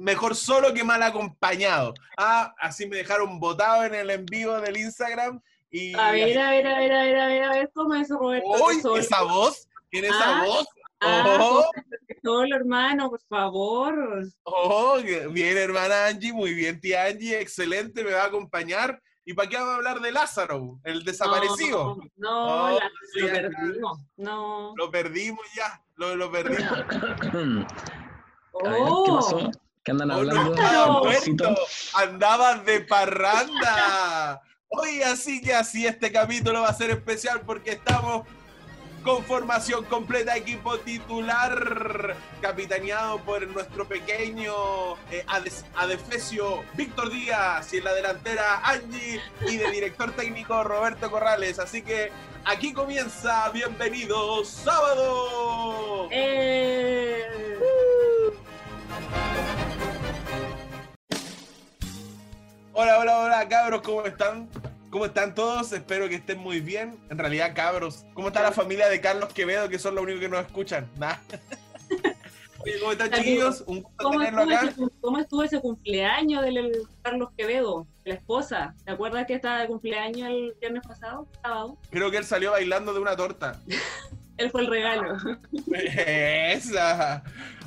mejor solo que mal acompañado. Ah, así me dejaron votado en el envío del Instagram. Y A ver, a ver, a ver, a ver, a ver, a ver, ¿cómo es eso, Roberto? ¡Uy! ¿Esa voz? ¿Tiene esa Ah, voz? Ah, ¡Oh! solo, hermano, por favor. ¡Oh! Bien, hermana Angie, muy bien, tía Angie, excelente, me va a acompañar. ¿Y para qué vamos a hablar de Lázaro, el desaparecido? No, Oh, no, la- sí, lo ya. perdimos. No. Lo perdimos ya, lo, lo perdimos. A ver, ¿Qué Oh, andan Oh, no hablando? andabas de parranda. Oye, así que así este capítulo va a ser especial porque estamos con formación completa, equipo titular, capitaneado por nuestro pequeño eh, adefesio Víctor Díaz y en la delantera Angie y de director técnico Roberto Corrales. Así que aquí comienza, bienvenidos, sábado. eh, Hola, hola, hola, cabros, ¿cómo están? ¿Cómo están todos? Espero que estén muy bien. En realidad, cabros, ¿cómo está la familia de Carlos Quevedo, que son los únicos que nos escuchan? Nah. Oye, ¿cómo están, chiquillos? Un gusto ¿cómo, tenerlo estuvo acá. ese, cómo estuvo ese cumpleaños del el Carlos Quevedo, la esposa? ¿Te acuerdas que estaba de cumpleaños el viernes pasado, sábado? Creo que él salió bailando de una torta. Él fue el regalo. Esa.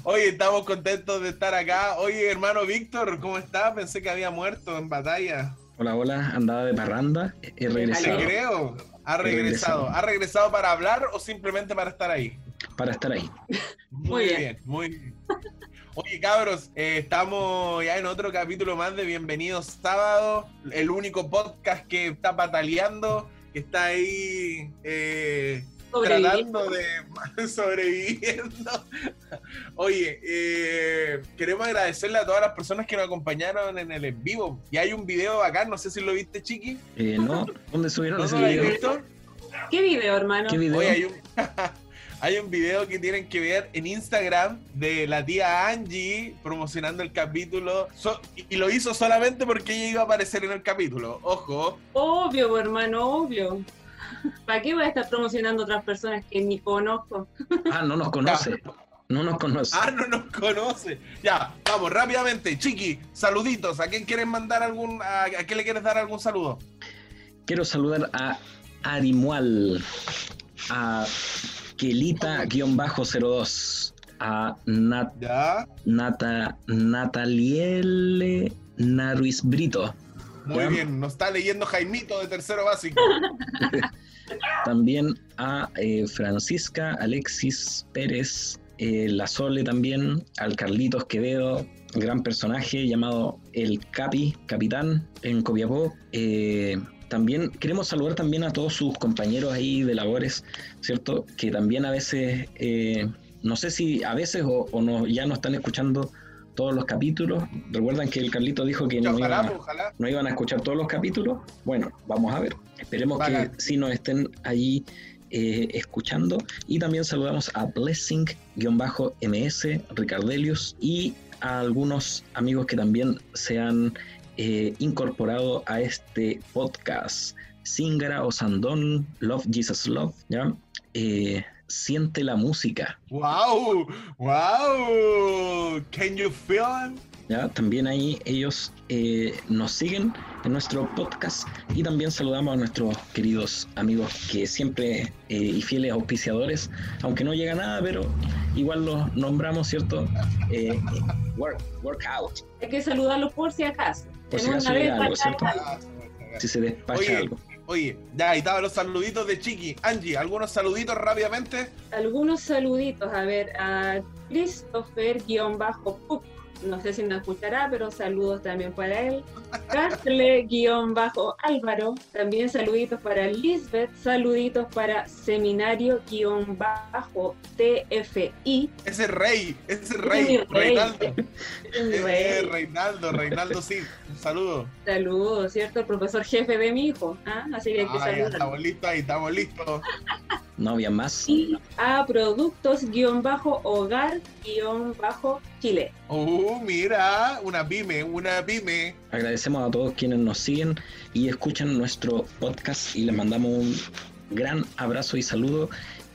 Oye, estamos contentos de estar acá. Oye, hermano Víctor, ¿cómo está? Pensé que había muerto en batalla. Hola, hola, andaba de parranda, he Te regresado creo. Ha regresado. ¿Ha regresado para hablar o simplemente para estar ahí? para estar ahí. Muy, Muy bien. bien. muy bien. Oye, cabros, eh, estamos ya en otro capítulo más de Bienvenidos Sábado, el único podcast que está pataleando, que está ahí eh. Tratando de sobreviviendo. Oye, eh, queremos agradecerle a todas las personas que nos acompañaron en el en vivo. Y hay un video acá, no sé si lo viste, Chiqui. Eh, ¿No? ¿Dónde subieron ¿No ese lo habéis video? visto? ¿Qué video, hermano? ¿Qué video? Oye, hay un, hay un video que tienen que ver en Instagram de la tía Angie promocionando el capítulo. So- y lo hizo solamente porque ella iba a aparecer en el capítulo. Ojo. Obvio, hermano, obvio. ¿Para qué voy a estar promocionando a otras personas que ni conozco? Ah, no nos conoce. No nos conoce. Ah, no nos conoce. Ya, vamos, rápidamente. Chiqui, saluditos. ¿A quién quieren mandar algún. A, a quién le quieres dar algún saludo? Quiero saludar a Arimual, a Kelita-02, a Nat, Ya. Nata, Nataliele Naruiz Brito. Muy Ya. bien. Nos está leyendo Jaimito de tercero básico. También a eh, Francisca, Alexis Pérez, eh, La Sole también, al Carlitos Quevedo, gran personaje llamado el Capi, capitán en Copiapó. Eh, también queremos saludar también a todos sus compañeros ahí de labores, ¿cierto? Que también a veces, eh, no sé si a veces o, o no, ya no están escuchando todos los capítulos. Recuerdan que el Carlito dijo que no Ojalá, iba, ojalá. no iban a escuchar todos los capítulos. Bueno, vamos a ver. Esperemos que sí nos estén allí eh, escuchando. Y también saludamos a Blessing-MS, Ricardelius y a algunos amigos que también se han eh, incorporado a este podcast. Singara o Sandón, Love Jesus Love, ¿ya? Eh, siente la música, ¡Wow! ¡Wow! ¿Can you feel it? ¿Ya? También ahí ellos eh, nos siguen en nuestro podcast y también saludamos a nuestros queridos amigos que siempre eh, y fieles auspiciadores, aunque no llega nada, pero igual los nombramos, ¿cierto? Eh, work, workout, Hay que saludarlos por si acaso. por si acaso llega algo, ¿cierto? Si se despacha Oye. algo. Oye, ya ahí estaban los saluditos de Chiqui. Angie, algunos saluditos rápidamente. Algunos saluditos, a ver, a Christopher-Puck, no sé si nos escuchará, pero saludos también para él. Castle-Álvaro, también saluditos para Lisbeth, saluditos para Seminario-TFI. Ese rey, ese Ese rey, es rey. Reinaldo. Es mi rey. Reinaldo, Reinaldo sí. Un saludo. Saludos, ¿cierto? El profesor jefe de mi hijo. ¿ah? Así que hay que Ah, ya estamos listos ahí, estamos listos. No había más. Y a productos-hogar-chile. Uh, mira, una pyme, una pyme. Agradecemos a todos quienes nos siguen y escuchan nuestro podcast y les mandamos un gran abrazo y saludo.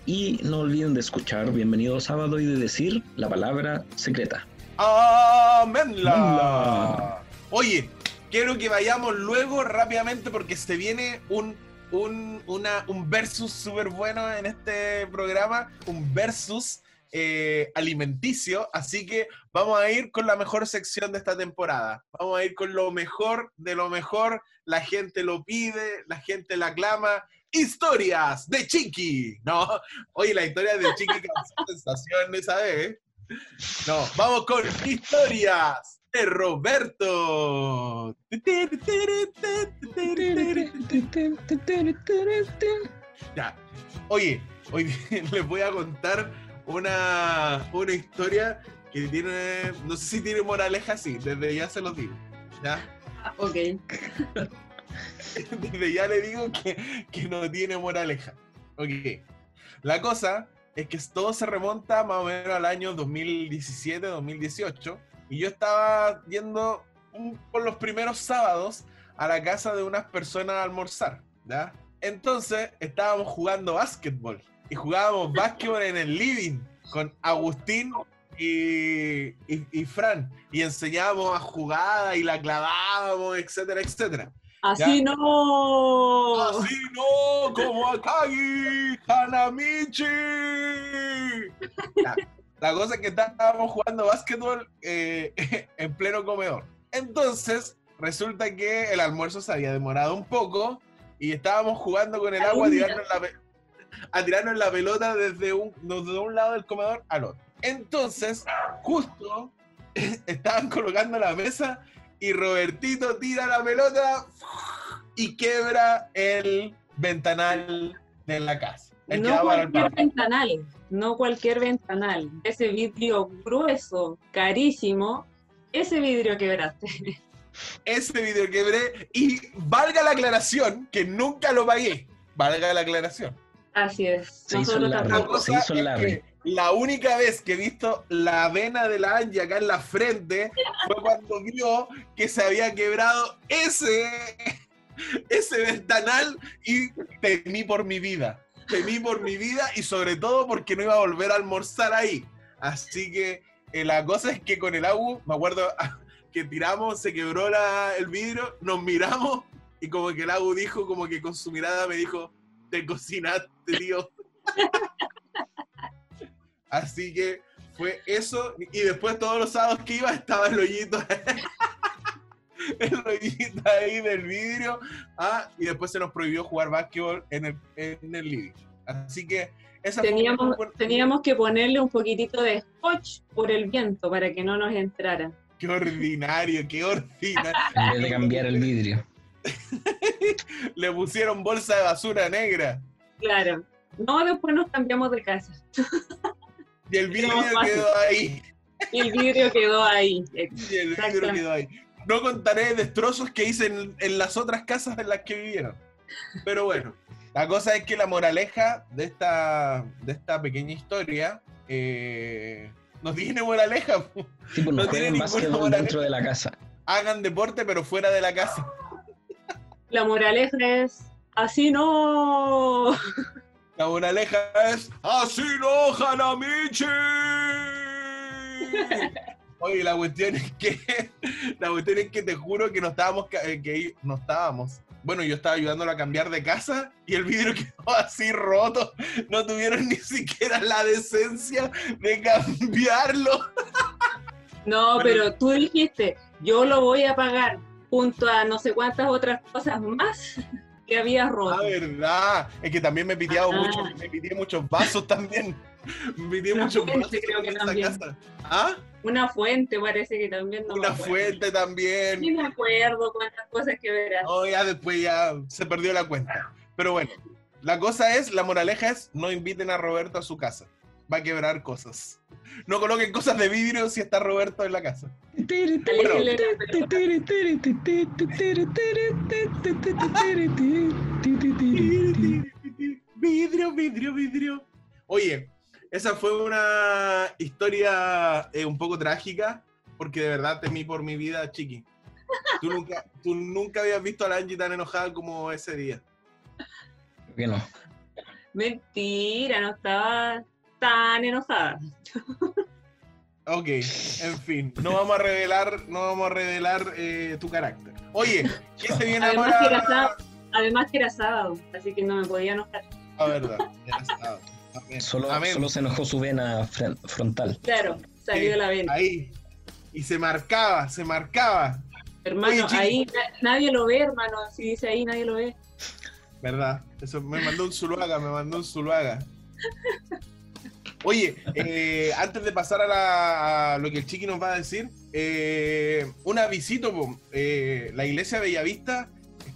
Y no olviden de escuchar Bienvenido Sábado y de decir la palabra secreta. Amenla. Oye, quiero que vayamos luego rápidamente porque se viene un, un, una, un versus súper bueno en este programa, un versus eh, alimenticio, así que vamos a ir con la mejor sección de esta temporada. Vamos a ir con lo mejor de lo mejor. La gente lo pide, la gente la aclama. Historias de Chiqui. No, oye, la historia de Chiqui causó sensación esa vez. No, vamos con historias de Roberto. Ya. Oye, hoy les voy a contar una, una historia que tiene, no sé si tiene moraleja, sí, desde ya se los digo. ¿ya? Ah, Ok. Desde ya le digo que, que no tiene moraleja. Ok. La cosa es que todo se remonta más o menos al año 2017-2018. Y yo estaba yendo un- por los primeros sábados a la casa de unas personas a almorzar. ¿ya? Entonces estábamos jugando básquetbol. Y jugábamos básquetbol en el living con Agustín y, y- y Fran. Y enseñábamos a jugada y la clavábamos, etcétera, etcétera. Así no. Así no, como Akagi Hanamichi. Ya, La cosa es que estábamos jugando básquetbol eh, en pleno comedor. Entonces, resulta que el almuerzo se había demorado un poco y estábamos jugando con el agua a tirarnos la, pe- a tirarnos la pelota desde un, desde un lado del comedor al otro. Entonces, justo estaban colocando la mesa y Robertito tira la pelota y quebra el ventanal de la casa. El No cualquier ventanal, no cualquier ventanal. Ese vidrio grueso, carísimo, ese vidrio quebraste. Ese video quebré y valga la aclaración que nunca lo pagué. Valga la aclaración. Así es. Se hizo. La tampoco. cosa se hizo es Larry. que la única vez que he visto la vena de la Angie acá en la frente fue cuando vio que se había quebrado ese, ese ventanal y temí por mi vida. Temí por mi vida y sobre todo porque no iba a volver a almorzar ahí. Así que eh, la cosa es que con el agua, me acuerdo que tiramos, se quebró la- el vidrio, nos miramos y como que el agua dijo, como que con su mirada me dijo, te cocinaste, tío. Así que fue eso. Y después todos los sábados que iba estaba el hoyito. el hoyito ahí del vidrio. Ah, y después se nos prohibió jugar básquetbol en el, en el living. Así que esa fue Teníamos, una buena- teníamos que ponerle un poquitito de scotch por el viento para que no nos entrara. Qué ordinario, qué ordinario. En vez de cambiar el vidrio. Le pusieron bolsa de basura negra. Claro. No, después nos cambiamos de casa. Y el vidrio quedó ahí. Y el vidrio quedó ahí. Y el vidrio quedó ahí. No contaré destrozos que hice en, en las otras casas en las que vivieron. Pero bueno, la cosa es que la moraleja de esta, de esta pequeña historia eh, no tiene moraleja. Sí, pues no, tiene ninguna moraleja. dentro de la casa. Hagan deporte, pero fuera de la casa. La moraleja es, así no. La moraleja es ¡Así no, Hanamichi! Oye, la cuestión es que la cuestión es que te juro que no estábamos eh, que no estábamos. Bueno, yo estaba ayudándolo a cambiar de casa y el vidrio quedó así roto. No tuvieron ni siquiera la decencia de cambiarlo. No, pero tú dijiste, yo lo voy a pagar junto a no sé cuántas otras cosas más que habías roto. Ah, verdad. Es que también me he piteado Ah. mucho, me muchos vasos también. Una muchos fuente creo que también. casa. ¿Ah? Una fuente parece que también no me Una fuente también. Ni me acuerdo cuántas cosas que verás. No, ya después ya se perdió la cuenta. Pero bueno, la cosa es, la moraleja es, no inviten a Roberto a su casa. Va a quebrar cosas. No coloquen cosas de vidrio si está Roberto en la casa. Vidrio, vidrio, vidrio. Oye, esa fue una historia eh, un poco trágica, porque de verdad temí por mi vida, chiqui. Tú nunca, tú nunca habías visto a la Angie tan enojada como ese día. Que no. Mentira, no estaba tan enojada. Ok, en fin, no vamos a revelar, no vamos a revelar eh, tu carácter. Oye, ¿qué se viene Además que, era ahora? sábado, además que era sábado, así que no me podía enojar. La verdad, era sábado. Amén. Solo, Amén. solo se enojó su vena frontal. Claro, salió de la venta. Ahí. Y se marcaba, se marcaba. Hermano, Oye, ahí na- nadie lo ve, hermano. Si dice ahí, nadie lo ve. ¿Verdad? Eso me mandó un Zuluaga, me mandó un Zuluaga. Oye, eh, antes de pasar a, la- a lo que el chiqui nos va a decir, eh, un avisito, po. Eh, la iglesia Bellavista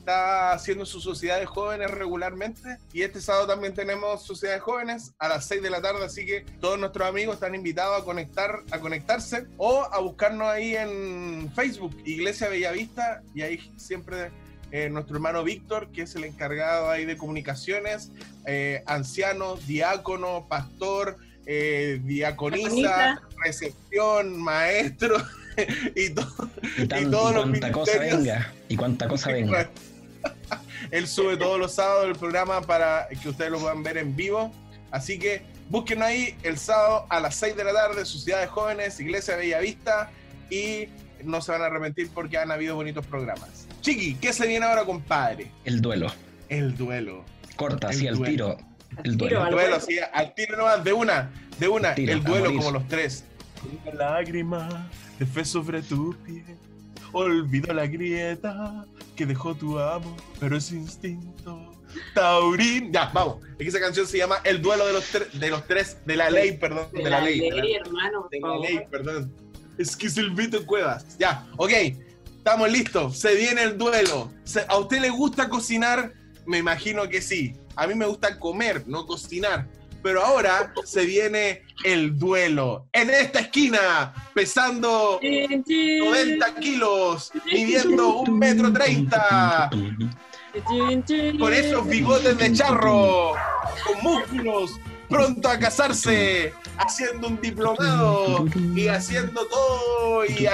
está haciendo sus sociedades jóvenes regularmente y este sábado también tenemos sociedades jóvenes a las 6 de la tarde, así que todos nuestros amigos están invitados a conectar, a conectarse o a buscarnos ahí en Facebook, Iglesia Bellavista, y ahí siempre eh, nuestro hermano Víctor, que es el encargado ahí de comunicaciones, eh, anciano, diácono, pastor, eh, diaconisa, recepción, maestro y todo. Y, tan- Y todos y los cosa ministerios. venga. Y cuánta cosa venga. Él sube todos los sábados el programa para que ustedes lo puedan ver en vivo. Así que busquen ahí el sábado a las 6 de la tarde, Sociedades Jóvenes, Iglesia Bellavista, y no se van a arrepentir porque han habido bonitos programas. Chiqui, ¿qué se viene ahora, compadre? El duelo. El duelo. Corta, El así al duelo. tiro. El duelo. El duelo, sí, al tiro nomás, de una, de una. Tiro, el duelo como los tres. Una lágrima de fe sobre tu piel. Olvido la grieta que dejó tu amo, pero es instinto. Taurín. Ya, vamos. Es que esa canción se llama El duelo de los, de los tres, de la ley, perdón. De la ley, hermano. de la ley, perdón. Es que Silvito Cuevas. Ya, ok. Estamos listos. Se viene el duelo. ¿A usted le gusta cocinar? Me imagino que sí. A mí me gusta comer, no cocinar. Pero ahora se viene el duelo. En esta esquina, pesando Chin, chin, 90 kilos, midiendo un metro treinta, chin, chin. con esos bigotes de charro, con músculos, pronto a casarse, haciendo un diplomado y haciendo todo y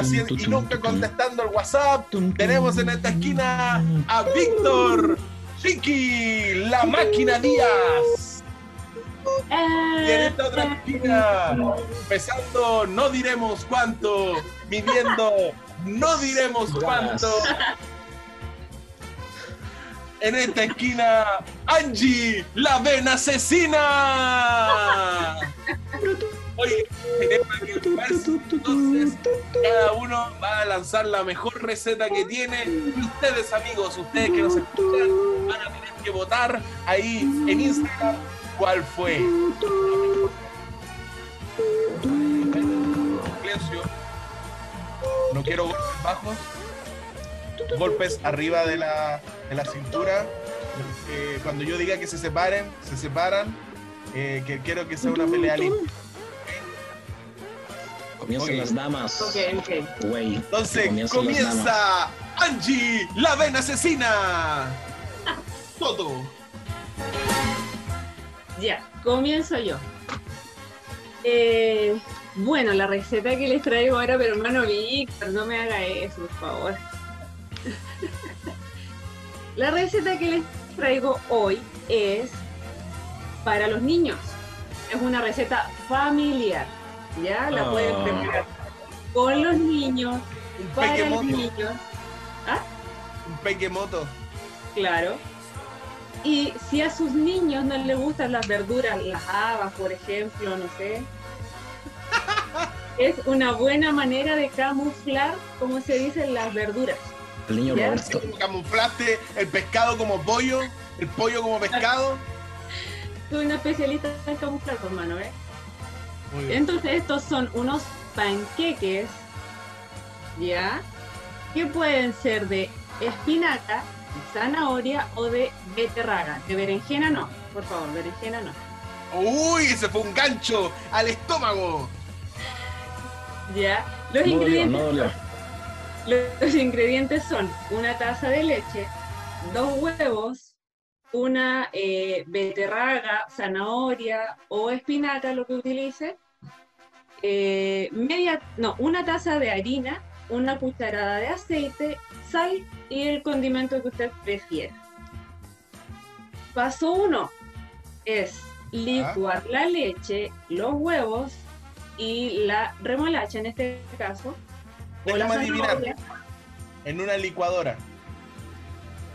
nunca contestando el WhatsApp. Tenemos en esta esquina a Víctor Chiqui, la máquina Díaz. Y en esta otra esquina, pesando no diremos cuánto, midiendo no diremos cuánto. En esta esquina, Angie, la vena asesina. Oye, tenemos que jugarse, entonces cada uno va a lanzar la mejor receta que tiene. Y ustedes, amigos, ustedes que nos escuchan, van a tener que votar ahí en Instagram cuál fue. Silencio. No quiero golpes bajos. Golpes arriba de la, de la cintura. Eh, cuando yo diga que se separen, se separan. Eh, que quiero que sea una pelea limpia. Comienzan las damas. Ok, ok. Güey. Entonces comienza Angie, la vena asesina. Todo. Ya, comienzo yo. Eh, bueno, la receta que les traigo ahora, pero hermano Víctor, no me haga eso, por favor. la receta que les traigo hoy es para los niños. Es una receta familiar. Ya la pueden Ah. preparar con los niños, Un para los niños. Un peque moto. Claro. Y si a sus niños no les gustan las verduras, las habas, por ejemplo, no sé, es una buena manera de camuflar, como se dicen, las verduras. El niño Ya. Roberto. Camuflaste el pescado como pollo, el pollo como pescado. Soy una especialista en camuflar, pues, hermano, ¿eh? Muy bien. Entonces estos son unos panqueques, ¿ya? Que pueden ser de espinaca, zanahoria o de beterraga. De berenjena no, por favor, berenjena no. Uy, ese fue un gancho al estómago. ¿Ya? Los No dolió, ingredientes no dolió. Los ingredientes son una taza de leche, dos huevos, una eh, beterraga, zanahoria o espinaca, lo que utilice, eh, media, no, una taza de harina, una cucharada de aceite, sal y el condimento que usted prefiera. Paso uno es licuar la leche, los huevos y la remolacha en este caso. o la adivinar. En una licuadora.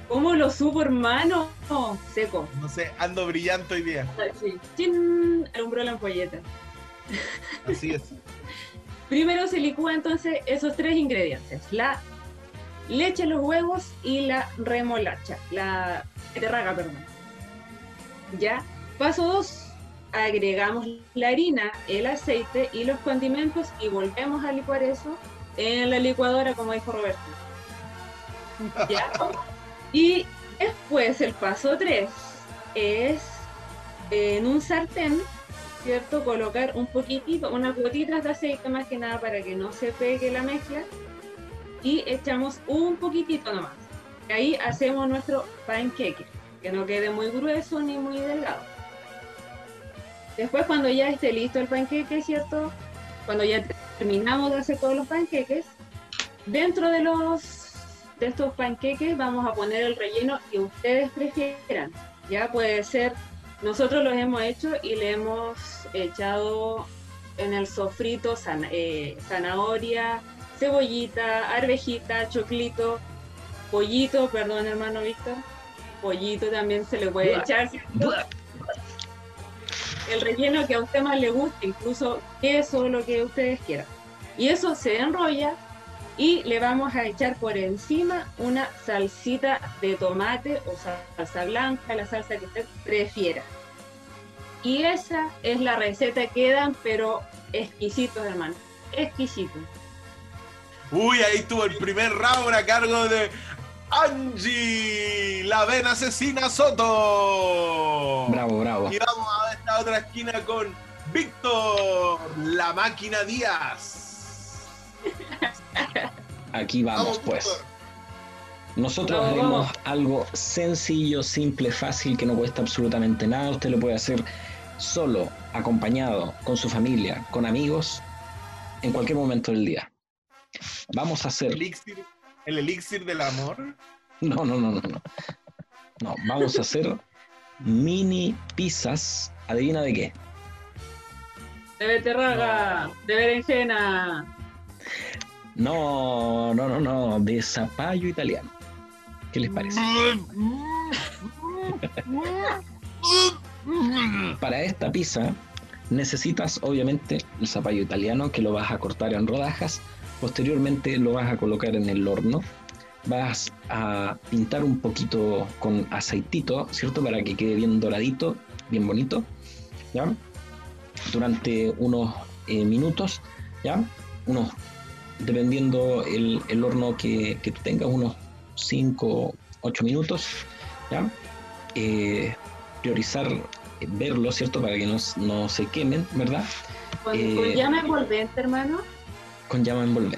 ¿Cómo lo supo, hermano? Oh, seco. No sé, ando brillante hoy día. Sí. ¡Chin! Alumbró la ampolleta. Así es. Primero se licúa entonces esos tres ingredientes: la leche, los huevos y la remolacha, la beterraga, perdón. Ya. Paso 2. Agregamos la harina, el aceite y los condimentos y volvemos a licuar eso en la licuadora, como dijo Roberto. ¿Ya? Y después el paso 3 es en un sartén ¿cierto? Colocar un poquitito, unas gotitas de aceite más que nada para que no se pegue la mezcla y echamos un poquitito nomás. Ahí hacemos nuestro pancake, que no quede muy grueso ni muy delgado. Después cuando ya esté listo el panqueque, ¿cierto? Cuando ya terminamos de hacer todos los panqueques, dentro de los de estos panqueques vamos a poner el relleno que ustedes prefieran. Ya puede ser nosotros los hemos hecho y le hemos echado en el sofrito zana- eh, zanahoria, cebollita, arvejita, choclito, pollito, perdón hermano Víctor, pollito también se le puede echar, el relleno que a usted más le guste, incluso queso, lo que ustedes quieran. Y eso se enrolla y le vamos a echar por encima una salsita de tomate o salsa blanca, la salsa que usted prefiera. Y esa es la receta, quedan pero exquisitos, hermano. Exquisitos. Uy, ahí estuvo el primer round a cargo de Angie, la ven asesina Soto. Bravo, bravo. Y vamos a esta otra esquina con Víctor, la máquina Díaz. Aquí vamos, pues. Víctor. Nosotros haremos algo sencillo, simple, fácil, que no cuesta absolutamente nada. Usted lo puede hacer solo, acompañado, con su familia, con amigos, en cualquier momento del día. Vamos a hacer. Elixir, el elixir del amor. No, no, no, no, no. No, vamos a hacer mini pizzas. ¿Adivina de qué? De beterraga, de berenjena. No, no, no, no. De zapallo italiano. ¿Qué les parece? Para esta pizza necesitas obviamente el zapallo italiano que lo vas a cortar en rodajas. Posteriormente lo vas a colocar en el horno. Vas a pintar un poquito con aceitito, ¿cierto? Para que quede bien doradito, bien bonito. ¿Ya? Durante unos eh, minutos, ¿ya? Unos, dependiendo el, el horno que, que tú tengas, unos 5, 8 minutos, ¿ya? Eh, priorizar eh, verlo, ¿cierto? Para que no, no se quemen, ¿verdad? Eh, con llama envolvente, hermano. Con llama envolvente,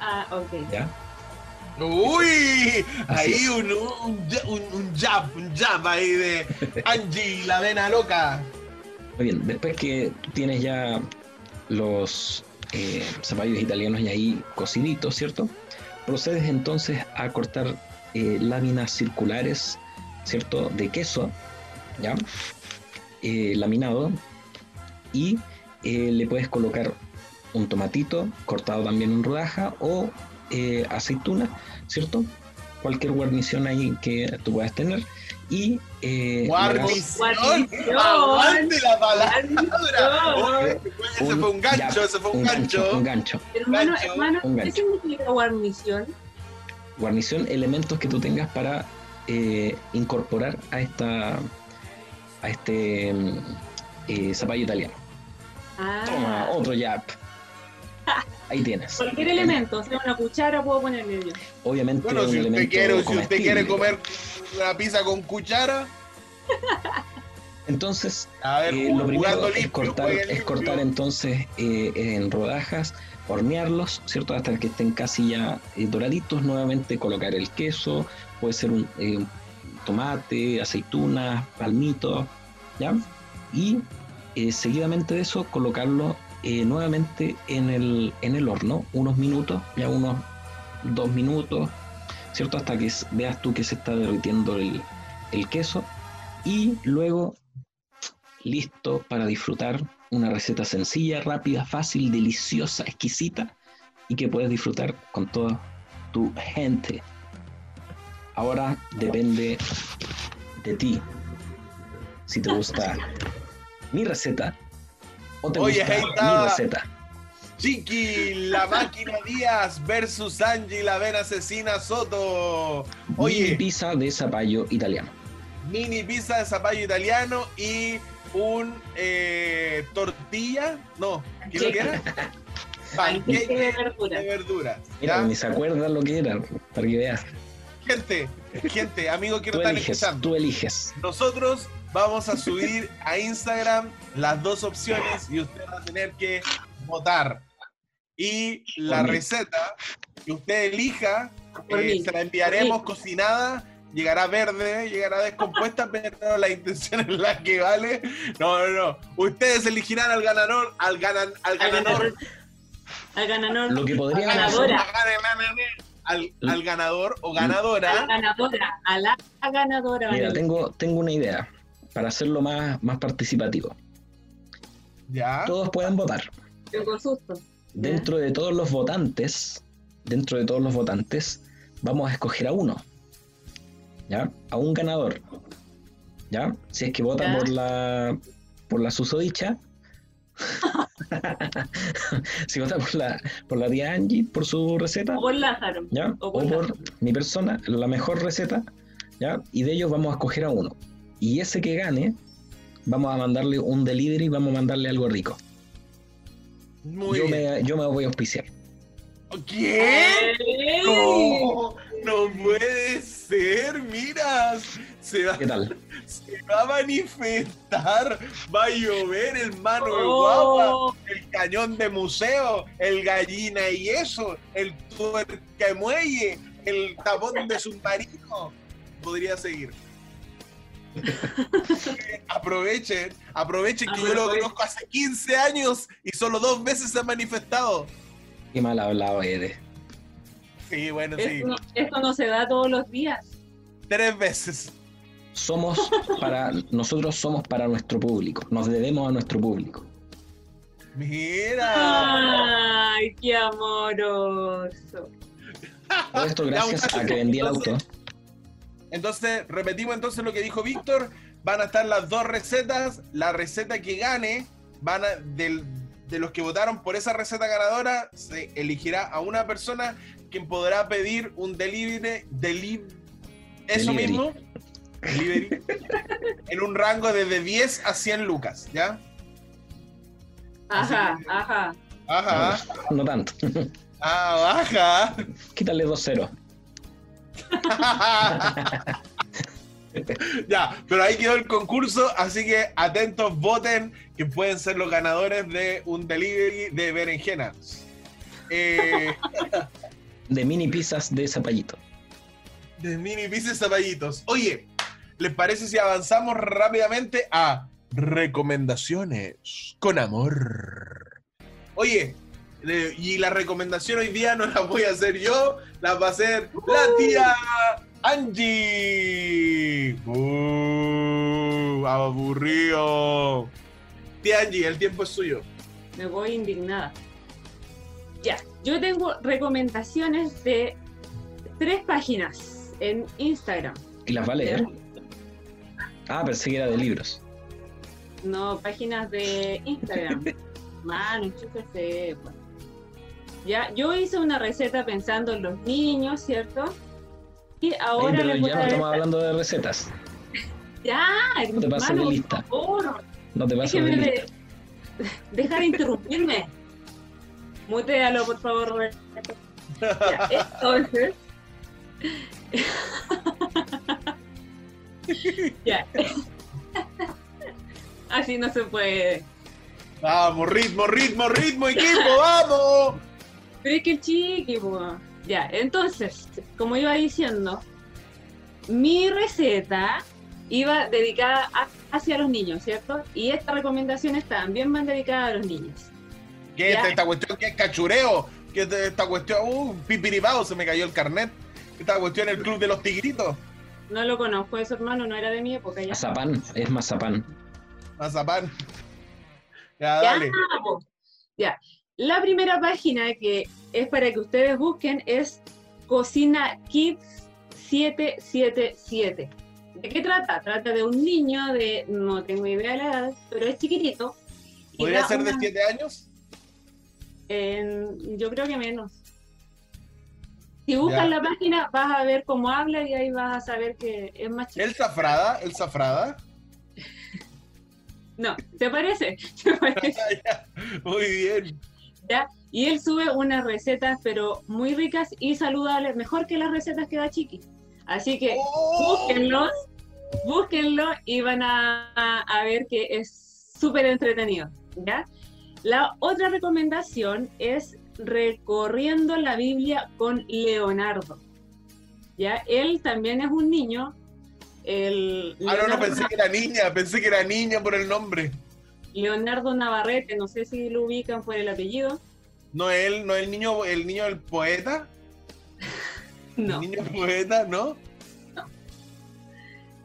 Ah, ok. ¿ya? Uy, Así ahí un, un, un, un jab, un jab ahí de Angie, la vena loca. Muy bien, después que tienes ya los eh, zapallos italianos ya ahí cociditos, ¿cierto? Procedes entonces a cortar eh, láminas circulares, ¿cierto? De queso, ¿ya? Eh, laminado. Y eh, le puedes colocar un tomatito cortado también en rodaja o eh, aceituna, ¿cierto? Cualquier guarnición ahí que tú puedas tener. Y eh, Guarnición. Guarnición. Aguante la palabra. Ese fue un gancho, ya, ese fue un, gancho. Un gancho. Hermano, Gancho. hermano, ¿qué significa guarnición? guarnición, elementos que tú tengas para eh, incorporar a esta a este mm, eh, zapallo italiano. Ah, Toma, otro jab. Ahí tienes. cualquier elemento, o sea, una cuchara puedo ponerle yo. Obviamente Bueno, un si usted elemento quiere, si usted quiere comer una pizza con cuchara, Entonces, a ver, eh, lo primero es cortar, es cortar entonces eh, en rodajas, hornearlos, ¿cierto? Hasta que estén casi ya eh, doraditos, nuevamente colocar el queso, puede ser un eh, tomate, aceitunas, palmito, ¿ya? Y eh, seguidamente de eso colocarlo eh, nuevamente en el, en el horno, unos minutos, ya unos dos minutos, ¿cierto? Hasta que veas tú que se está derritiendo el, el queso y luego listo para disfrutar una receta sencilla, rápida, fácil, deliciosa, exquisita y que puedes disfrutar con toda tu gente. Ahora depende de ti. Si te gusta mi receta o te Oye, gusta ahí mi receta. Chiqui, la máquina Díaz versus Angie, la ven asesina Soto. Oye, Oye, pizza de zapallo italiano. mini pizza de zapallo italiano y un eh, tortilla. No, ¿qué lo que era? Panqueque de de verduras. verduras. Mira, ni se acuerda lo que era, para que veas. Gente, gente, amigos que están eliges, escuchando. tú eliges. Nosotros vamos a subir a Instagram las dos opciones y usted va a tener que votar. Y la Por mí. receta que usted elija, eh, se la enviaremos cocinada, llegará verde, llegará descompuesta, pero la intención es la que vale. No, no, no. Ustedes elegirán al ganador, al, ganan, al Al ganador. ganador. Al ganador. Lo que podría Ganadora. hacer. Al, al ganador o A la ganadora. ganadora. A la ganadora. Mira, tengo, tengo una idea para hacerlo más, más participativo. Ya. Todos pueden votar. Tengo susto. Dentro de todos los votantes, dentro de todos los votantes, vamos a escoger a uno. ¿Ya? A un ganador. ¿Ya? Si es que vota Ya. por la por la susodicha. si vota por la por la tía Angie por su receta. O por Lázaro. ¿ya? O O por Lázaro. mi persona, la mejor receta, ¿ya? Y de ellos vamos a escoger a uno. Y ese que gane, vamos a mandarle un delivery, vamos a mandarle algo rico. Muy yo, bien. me, yo me voy a auspiciar. ¿Qué? No, no puede ser, mira, se va, ¿Qué tal? se va a manifestar, va a llover el mano de guapa, Oh, el cañón de museo, el gallina y eso, el tuerca muelle, el tapón de submarino. Podría seguir. aprovechen, aprovechen que yo lo Aprovechen. conozco hace 15 años y solo dos veces se ha manifestado. Qué mal hablado eres. Sí, bueno, sí, esto no se da todos los días. tres veces. Somos para, nosotros somos para nuestro público, nos debemos a nuestro público. Mira. Ay, qué amoroso. Todo esto gracias a que vendí el auto. Entonces, repetimos entonces lo que dijo Víctor. Van a estar las dos recetas. La receta que gane, van a, del- de los que votaron por esa receta ganadora, se elegirá a una persona quien podrá pedir un delivery, deli- eso Delivery. mismo, delivery, en un rango de, de 10 a 100 lucas, ¿ya? Ajá, que- ajá. Ajá, No tanto. ah, baja. Quítale 2-0. ya, pero ahí quedó el concurso, así que atentos, voten, que pueden ser los ganadores de un delivery de berenjenas. Eh, De mini pizzas de zapallito. de mini pizzas zapallitos. Oye, ¿les parece si avanzamos rápidamente a recomendaciones con amor? Oye, eh, y la recomendación hoy día no la voy a hacer yo, la va a hacer la tía Angie. Uh, aburrido. Tía Angie, el tiempo es suyo. Me voy indignada. Ya, yo tengo recomendaciones de tres páginas en Instagram. ¿Y las va a leer? Ah, pensé que era de libros. No, páginas de Instagram. Mano, enchúfese. pues. Ya, yo hice una receta pensando en los niños, ¿cierto? Y ahora pero ya no estamos esta- hablando de recetas. Ya, No te pases de lista. por favor, No te pases de déjeme lista. de- dejar de interrumpirme. Mutealo, por favor, Roberto. Ya, entonces. Ya. Así no se puede. Vamos, ritmo, ritmo, ritmo, equipo, vamos. Pero es que el chiqui, po. Ya, entonces, como iba diciendo, mi receta iba dedicada a- hacia los niños, ¿cierto? Y estas recomendaciones también van dedicadas a los niños. ¿Qué es esta cuestión? ¿Qué es cachureo? ¿Qué es esta cuestión? Uh, pipiripao, se me cayó el carnet. Esta cuestión es el club de los tigritos. No lo conozco, eso hermano no era de mi época ya. Mazapán, es mazapán. Mazapán. Ya, dale. Ya. La primera página que es para que ustedes busquen es Cocina Kids 777. ¿De qué trata? Trata de un niño de, no tengo idea de la edad, pero es chiquitito. ¿Podría ser de una- 7 años? en- yo creo que menos. Si buscas Ya. la página, vas a ver cómo habla y ahí vas a saber que es más chiquito. ¿El Zafrada? ¿El Zafrada? No, ¿te parece? ¿Te parece? Muy bien. ¿Ya? Y él sube unas recetas, pero muy ricas y saludables, mejor que las recetas que da Chiqui. Así que ¡Oh! búsquenlos, búsquenlo y van a, a ver que es súper entretenido. ¿ya? La otra recomendación es recorriendo la Biblia con Leonardo. ¿ya? Él también es un niño. El Ah, no, no, pensé que era niña, pensé que era niña por el nombre. Leonardo Navarrete, no sé si lo ubican por el apellido. No él, no el niño, el niño del poeta. No. El niño poeta, ¿no?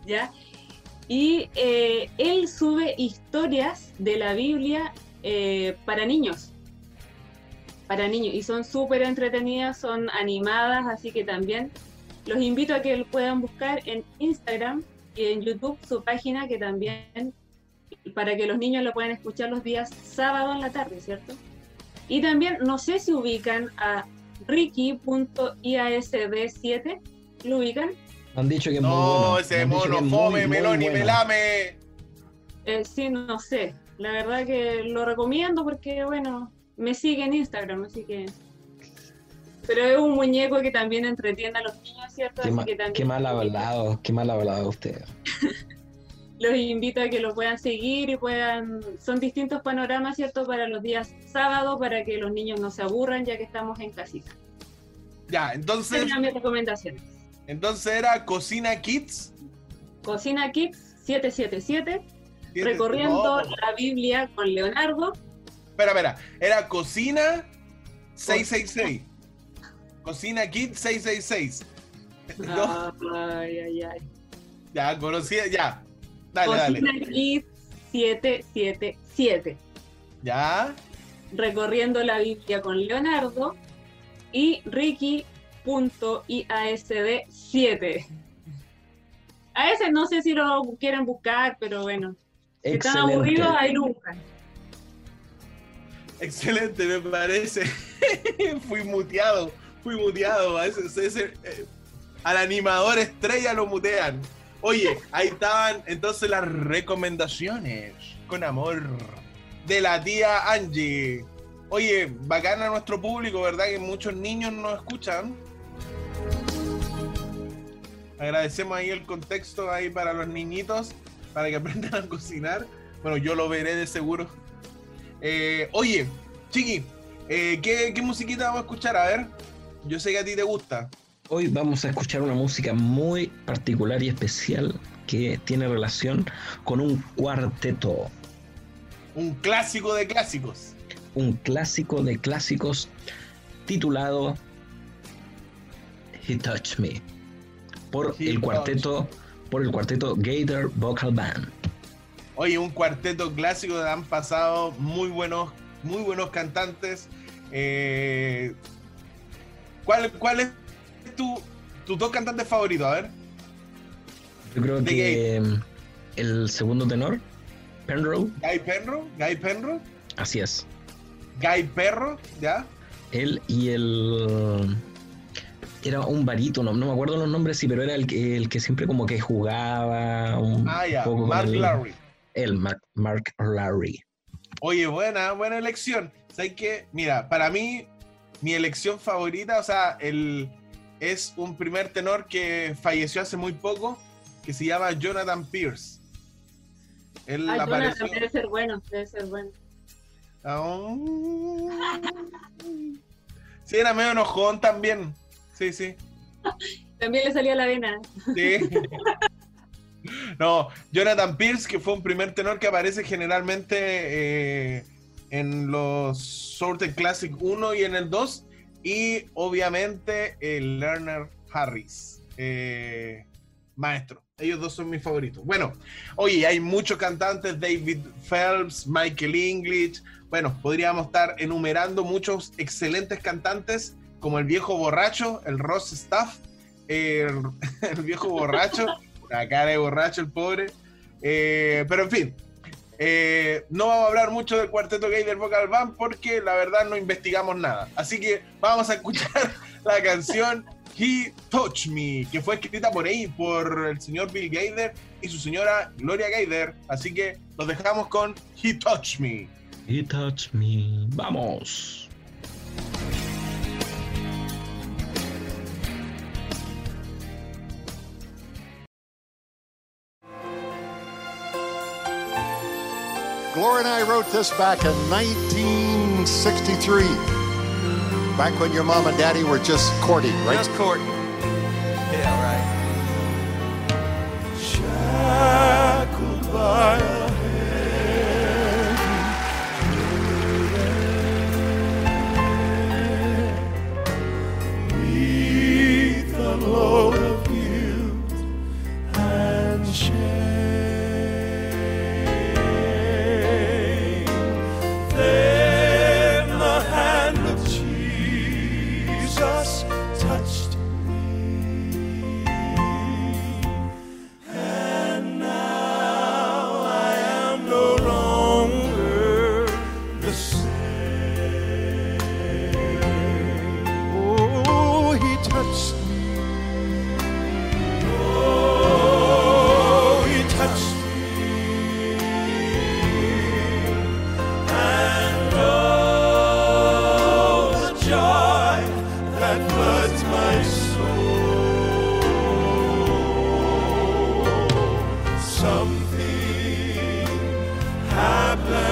¿ya? Y eh, él sube historias de la Biblia eh, para niños. Para niños. Y son súper entretenidas, son animadas, así que también los invito a que lo puedan buscar en Instagram y en YouTube su página, que también para que los niños lo puedan escuchar los días sábado en la tarde, ¿cierto? Y también, no sé si ubican a Ricky.iasd7, ¿lo ubican? Han dicho que es muy No, bueno. ese Me han dicho que mono fome, melón y melame. Eh, sí, no sé. La verdad que lo recomiendo porque, bueno, me sigue en Instagram, así que... Pero es un muñeco que también entretiene a los niños, ¿cierto? Qué, así ma- que también qué mal hablado, qué mal hablado usted. los invito a que lo puedan seguir y puedan... Son distintos panoramas, ¿cierto? Para los días sábados, para que los niños no se aburran ya que estamos en casita. Ya, Esas entonces, eran mis recomendaciones. entonces era Cocina Kids. Cocina Kids 777, Siete- recorriendo no, la Biblia con Leonardo. Espera, espera. Era Cocina 666. Cocina Kids 666. No, Ay, ay, ay. ya, conocía, ya. Dale, dale. Cocina Kids 777. Ya. Recorriendo la Biblia con Leonardo. Y Ricky.iasd7. A ese no sé si lo quieren buscar, pero bueno. Si están aburridos, ahí lo buscan. Excelente, me parece. fui muteado, fui muteado. Ese, ese- eh, al animador estrella lo mutean. Oye, ahí estaban entonces las recomendaciones con amor de la tía Angie. Oye, bacana nuestro público, ¿verdad? Que muchos niños nos escuchan. Agradecemos ahí el contexto ahí para los niñitos, para que aprendan a cocinar. Bueno, yo lo veré de seguro. Eh, oye, Chiqui, eh, ¿qué, ¿qué musiquita vamos a escuchar? A ver, yo sé que a ti te gusta. Hoy vamos a escuchar una música muy particular y especial que tiene relación con un cuarteto, Un clásico de clásicos. un clásico de clásicos titulado He Touched Me por He el cuarteto por el cuarteto Gator Vocal Band. Oye, un cuarteto clásico donde han pasado muy buenos, muy buenos cantantes. Eh, ¿cuál, ¿Cuál es tu, tus dos cantantes favoritos? A ver. Yo creo que mm, el segundo tenor, Penrose, Guy Penro, Guy Penro, así es. Guy Perro, ¿ya? Él y el. Era un barítono, no me acuerdo los nombres, sí, pero era el que, el que siempre como que jugaba un Ah, poco con Mark el- Larry. El Mark, Mark Larry. Oye, buena, buena elección. ¿Sabes qué? Mira, para mí, mi elección favorita, o sea, el, es un primer tenor que falleció hace muy poco, que se llama Jonathan Pierce. Él Ah, apareció. Jonathan, debe ser bueno, debe ser bueno. Oh. Sí, era medio enojón también. Sí, sí. También le salía la vena. Sí. No, Jonathan Pierce, que fue un primer tenor que aparece generalmente eh, en los Sorted Classic 1 y en el 2. Y obviamente el Lerner Harris, eh, maestro. Ellos dos son mis favoritos. Bueno, oye, hay muchos cantantes, David Phelps, Michael English. Bueno, podríamos estar enumerando muchos excelentes cantantes, como el viejo borracho, el Ross Staff, el viejo borracho, la cara de borracho, el pobre. Eh, pero en fin, eh, no vamos a hablar mucho del cuarteto gay del Vocal Band porque la verdad no investigamos nada. Así que vamos a escuchar la canción He Touch Me, que fue escrita por ahí, por el señor Bill Gaither y su señora Gloria Gaither. Así que los dejamos con He Touch Me. He Touch Me. Vamos. Gloria and I wrote this back in 1963. Back when your mom and daddy were just courting, right? Just courting. Yeah, right. shackled by anything happen.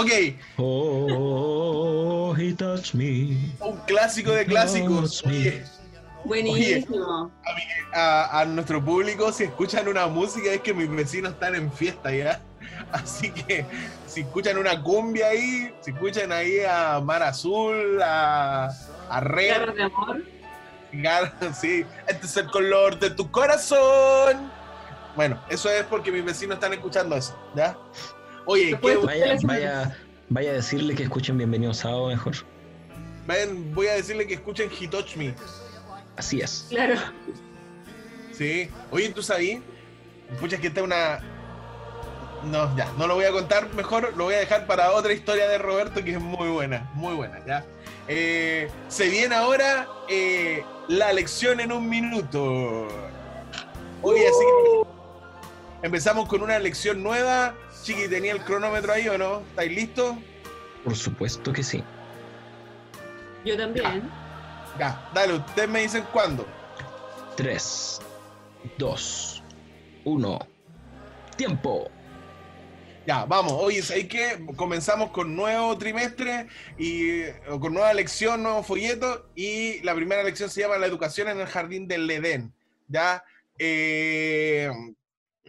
Ok, Oh, he touched me. un clásico de clásicos. Oye, Buenísimo. a, a nuestro público, si escuchan una música, es que mis vecinos están en fiesta ya. Así que si escuchan una cumbia ahí, si escuchan ahí a Mar Azul, a, a Red, Garras de amor. Sí, este es el color de tu corazón. Bueno, eso es porque mis vecinos están escuchando eso, ¿ya? Oye, ¿qué- Vaya, vaya, vaya a decirle que escuchen Bienvenido Sábado mejor. ven, voy a decirle que escuchen He Touch Me. Así es. Claro. Sí. Oye, ¿tú sabías? Escucha que esta es una. No, ya, no lo voy a contar mejor, lo voy a dejar para otra historia de Roberto que es muy buena, muy buena, ¿ya? Eh, se viene ahora eh, la lección en un minuto. Oye, así que empezamos con una lección nueva. Chiqui, ¿tenía el cronómetro ahí o no? ¿Estáis listos? Por supuesto que sí. Yo también. Ya, dale, ustedes me dicen cuándo. 3, 2, 1. Tiempo. Ya, vamos. Oye, ¿sabéis que comenzamos con nuevo trimestre y o con nueva lección, nuevo folleto? Y la primera lección se llama La educación en el jardín del Edén. ¿Ya? Eh,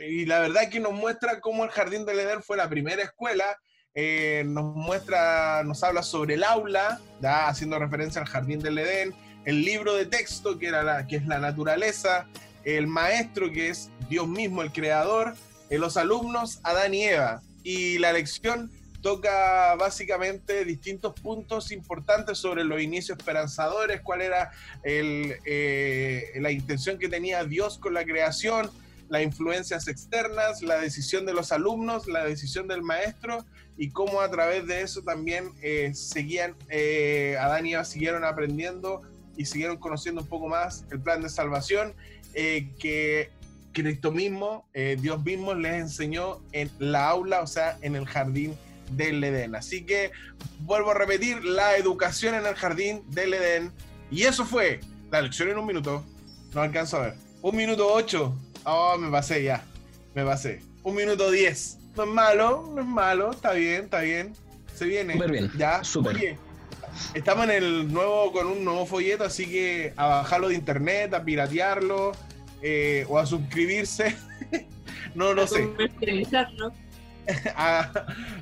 y la verdad que nos muestra cómo el jardín del Edén fue la primera escuela. eh, nos muestra, nos habla sobre el aula, ¿ya? haciendo referencia al jardín del Edén, el libro de texto, que, era la, que es la naturaleza, el maestro, que es Dios mismo, el creador, eh, los alumnos, Adán y Eva. Y la lección toca básicamente distintos puntos importantes sobre los inicios esperanzadores, cuál era el, eh, la intención que tenía Dios con la creación, las influencias externas, la decisión de los alumnos, la decisión del maestro y cómo a través de eso también eh, seguían, eh, Adán y Eva siguieron aprendiendo y siguieron conociendo un poco más el plan de salvación eh, que Cristo mismo, eh, Dios mismo les enseñó en la aula, o sea, en el jardín del Edén. Así que vuelvo a repetir, la educación en el jardín del Edén. Y eso fue la lección en un minuto. No alcanzo a ver. Un minuto ocho. Oh, me pasé ya. Me pasé. Un minuto diez. No es malo, no es malo. Está bien, está bien. Se viene. Súper bien, Ya. súper. Oye, estamos en el nuevo, con un nuevo folleto, así que a bajarlo de internet, a piratearlo eh, o a suscribirse. no lo sé. Ah,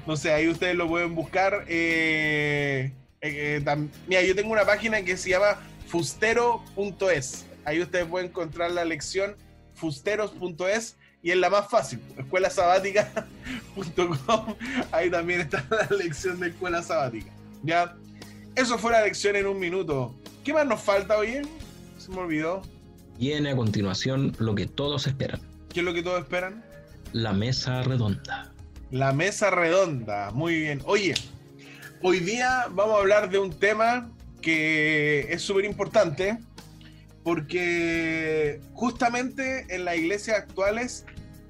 no sé, ahí ustedes lo pueden buscar. eh, eh, tam- mira, yo tengo una página que se llama fustero.es. Ahí ustedes pueden encontrar la lección fusteros.es y es la más fácil, escuelasabatica.com. Ahí también está la lección de escuela sabática. Ya, eso fue la lección en un minuto. ¿Qué más nos falta, oye? Se me olvidó. Viene a continuación lo que todos esperan. ¿Qué es lo que todos esperan? La mesa redonda. La mesa redonda, muy bien. Oye, hoy día vamos a hablar de un tema que es súper importante porque justamente en las iglesias actuales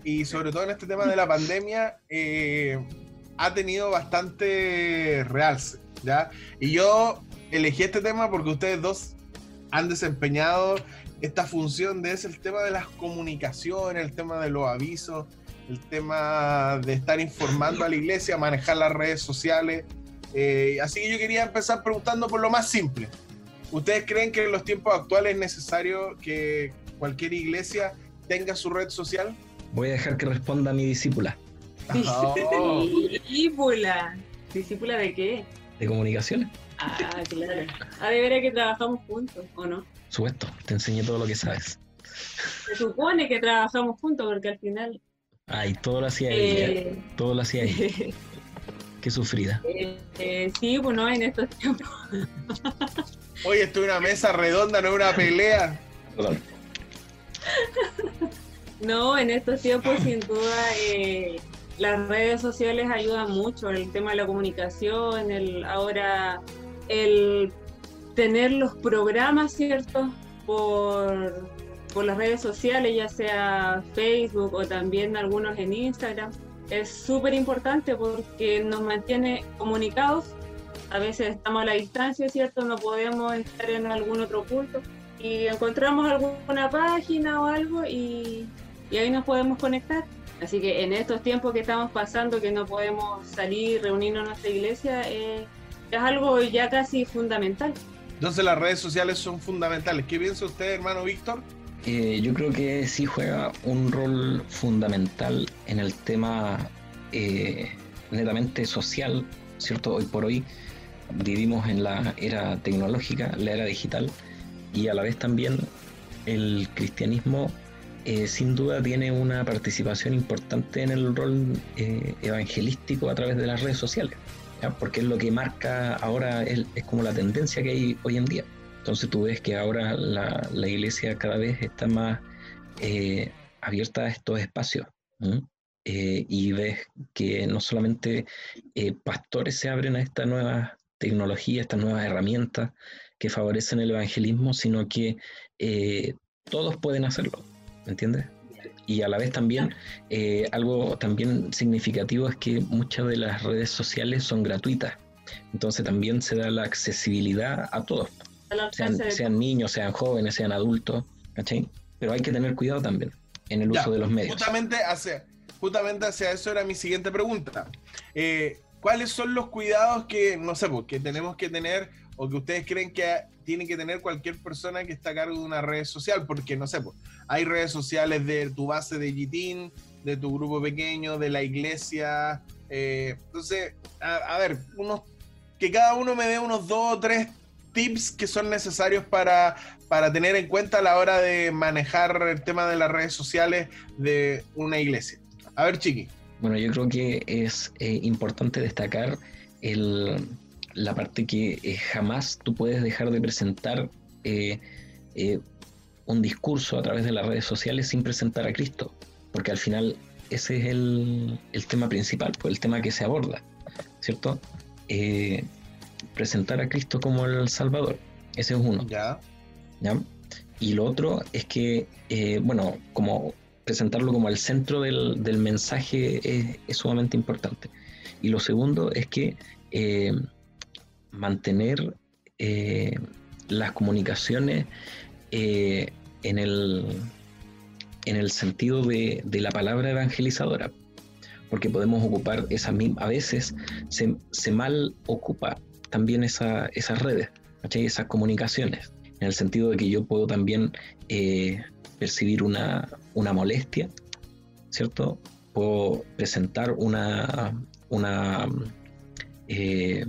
y sobre todo en este tema de la pandemia eh, ha tenido bastante realce, ¿ya? Y yo elegí este tema porque ustedes dos han desempeñado esta función de es el tema de las comunicaciones, el tema de los avisos, el tema de estar informando a la iglesia, manejar las redes sociales. Eh, así que yo quería empezar preguntando por lo más simple. ¿Ustedes creen que en los tiempos actuales es necesario que cualquier iglesia tenga su red social? Voy a dejar que responda mi discípula Oh. Discípula. ¿Discípula de qué? de comunicaciones. Ah, claro. Ah, de veras que trabajamos juntos, ¿o no? Supuesto, te enseñé todo lo que sabes. Se supone que trabajamos juntos porque al final... Ay, todo lo hacía ella. eh, Todo lo hacía ella. Qué sufrida. eh, eh, sí, pues no, en estos tiempos. Oye, esto es una mesa redonda, no es una pelea. Perdón. No, en estos tiempos sin duda eh, las redes sociales ayudan mucho, el tema de la comunicación, el ahora el tener los programas, ¿cierto? Por, por las redes sociales, ya sea Facebook o también algunos en Instagram, es súper importante porque nos mantiene comunicados. A veces estamos a la distancia, ¿cierto? No podemos estar en algún otro culto y encontramos alguna página o algo y, y ahí nos podemos conectar. Así que en estos tiempos que estamos pasando, que no podemos salir, reunirnos en nuestra iglesia, eh, es algo ya casi fundamental. Entonces las redes sociales son fundamentales. ¿Qué piensa usted, hermano Víctor? Yo creo que sí juega un rol fundamental en el tema eh, netamente social, ¿cierto? Hoy por hoy vivimos en la era tecnológica, la era digital, y a la vez también el cristianismo eh, sin duda tiene una participación importante en el rol eh, evangelístico a través de las redes sociales, porque es lo que marca ahora, es, es como la tendencia que hay hoy en día. Entonces tú ves que ahora la, iglesia cada vez está más eh, abierta a estos espacios. Eh, y ves que no solamente eh, pastores se abren a esta nueva tecnología, estas nuevas herramientas que favorecen el evangelismo, sino que eh, todos pueden hacerlo. ¿Me entiendes? Y a la vez también, algo también significativo es que muchas de las redes sociales son gratuitas. Entonces también se da la accesibilidad a todos, sean, alcance de- sean niños, sean jóvenes, sean adultos, ¿cachai? Pero hay que tener cuidado también en el Ya, uso de los medios. Justamente hacia, justamente hacia eso era mi siguiente pregunta. Eh, ¿Cuáles son los cuidados que, no sé, pues, que tenemos que tener o que ustedes creen que tiene que tener cualquier persona que está a cargo de una red social? Porque, no sé, pues, hay redes sociales de tu base de GITIN, de tu grupo pequeño, de la iglesia. eh, entonces, a, a ver, unos, que cada uno me dé unos dos o tres tips que son necesarios para, para tener en cuenta a la hora de manejar el tema de las redes sociales de una iglesia. A ver, Chiqui. Bueno, yo creo que es eh, importante destacar el- la parte que eh, jamás tú puedes dejar de presentar eh, un discurso a través de las redes sociales sin presentar a Cristo, porque al final ese es el, el tema principal, pues el tema que se aborda, ¿cierto? Presentar a Cristo como el Salvador, ese es uno. Ya. ¿ya? Y lo otro es que, eh, bueno, como presentarlo como el centro del, del mensaje es, es sumamente importante. Y lo segundo es que eh, mantener eh, las comunicaciones eh, en, el, en el sentido de, de la palabra evangelizadora, porque podemos ocupar esa misma, a veces se, se mal ocupa también esa, esas redes, ¿cachai? esas comunicaciones en el sentido de que yo puedo también eh, percibir una, una molestia, ¿cierto? Puedo presentar una, una eh,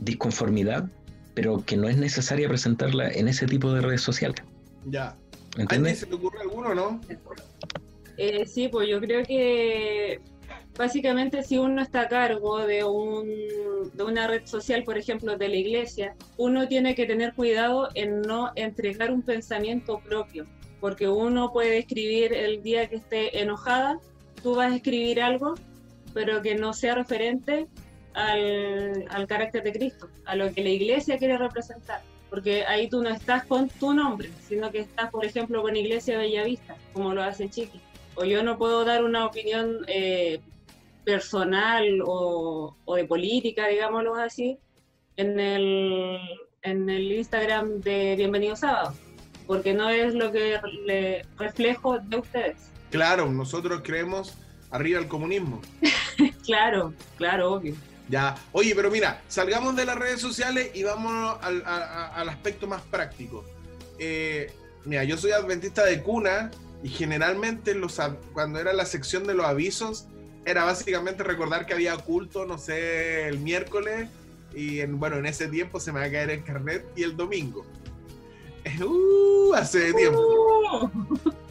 disconformidad, pero que no es necesaria presentarla en ese tipo de redes sociales. Ya. ¿Andy, ¿Entiendes? se te ocurre alguno, no? Eh, sí, pues yo creo que básicamente si uno está a cargo de, un, de una red social, por ejemplo, de la iglesia, uno tiene que tener cuidado en no entregar un pensamiento propio, porque uno puede escribir el día que esté enojada, tú vas a escribir algo, pero que no sea referente al, al carácter de Cristo, a lo que la iglesia quiere representar. Porque ahí tú no estás con tu nombre, sino que estás, por ejemplo, con Iglesia Bellavista, como lo hace Chiqui o yo no puedo dar una opinión eh, personal o, o de política, digámoslo así, en el, en el Instagram de Bienvenido Sábado, porque no es lo que le reflejo de ustedes. Claro, nosotros creemos arriba el comunismo. Claro, claro, obvio. Ya. Oye, pero mira, salgamos de las redes sociales y vamos al, a- al aspecto más práctico. Eh, mira, yo soy adventista de cuna y generalmente los, cuando era la sección de los avisos, era básicamente recordar que había culto, no sé, el miércoles y en, bueno, en ese tiempo se me va a caer el carnet y el domingo. Uh, hace tiempo.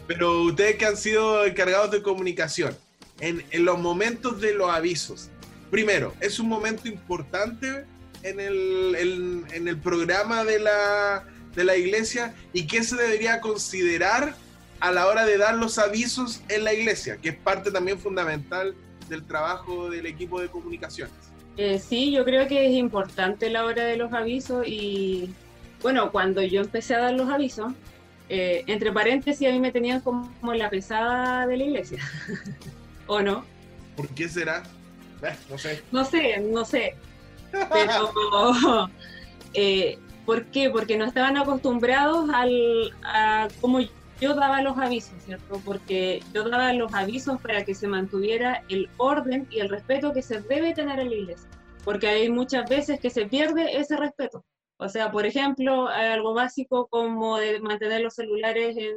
Pero ustedes que han sido encargados de comunicación, en, en los momentos de los avisos, primero, es un momento importante en el, en- en el programa de la, de la iglesia y qué se debería considerar a la hora de dar los avisos en la iglesia, que es parte también fundamental del trabajo del equipo de comunicaciones. Eh, sí, yo creo que es importante la hora de los avisos y bueno, cuando yo empecé a dar los avisos, eh, entre paréntesis a mí me tenían como la pesada de la iglesia, ¿o no? ¿Por qué será? Eh, no sé. No sé, no sé, pero eh, ¿por qué? Porque no estaban acostumbrados al, a cómo yo daba los avisos, ¿cierto? Porque yo daba los avisos para que se mantuviera el orden y el respeto que se debe tener en la iglesia, porque hay muchas veces que se pierde ese respeto. O sea, por ejemplo, algo básico como de mantener los celulares en,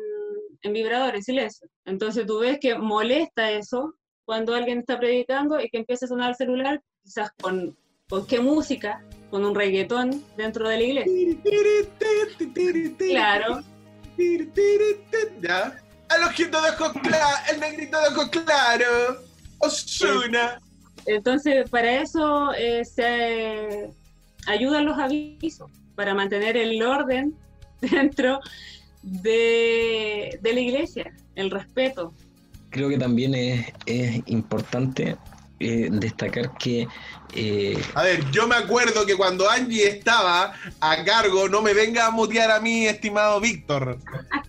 en vibrador, en silencio. Entonces tú ves que molesta eso cuando alguien está predicando y que empieza a sonar el celular, quizás con, con qué música, con un reggaetón dentro de la iglesia. Claro, ¿Ya? Al ojito de ojos claro, el negrito de ojos claro. Osuna. entonces para eso eh, se ayudan los avisos, para mantener el orden dentro de, de la iglesia, el respeto. Creo que también es, es importante eh, destacar que eh, A ver, yo me acuerdo que cuando Angie estaba a cargo, no me venga a mutear a mí, estimado Víctor.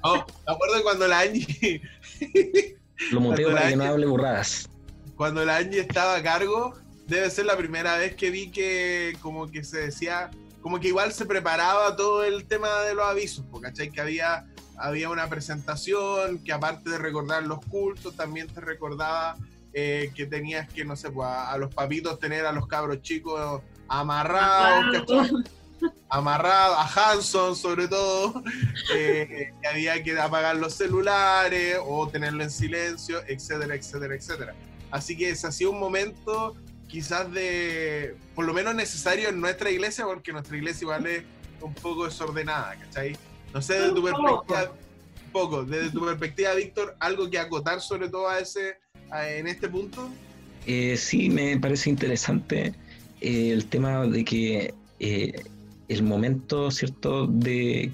Oh, me acuerdo que cuando la Angie Lo muteo para que no hable burradas. Cuando la Angie estaba a cargo, debe ser la primera vez que vi que como que se decía, como que igual se preparaba todo el tema de los avisos, ¿cachai? Que había, había una presentación, que aparte de recordar los cultos, también te recordaba eh, que tenías que, no sé, pues, a, a los papitos tener a los cabros chicos amarrados, ¿cachai? amarrado a Hanson sobre todo, eh, que había que apagar los celulares o tenerlo en silencio, etcétera, etcétera, etcétera. Así que ese ha sido un momento quizás de, por lo menos necesario en nuestra iglesia, porque nuestra iglesia igual es un poco desordenada, ¿cachai? No sé, desde tu perspectiva, un poco, desde tu perspectiva, Víctor, algo que acotar sobre todo a ese, en este punto. Eh, sí, me parece interesante eh, el tema de que eh, el momento, ¿cierto?, de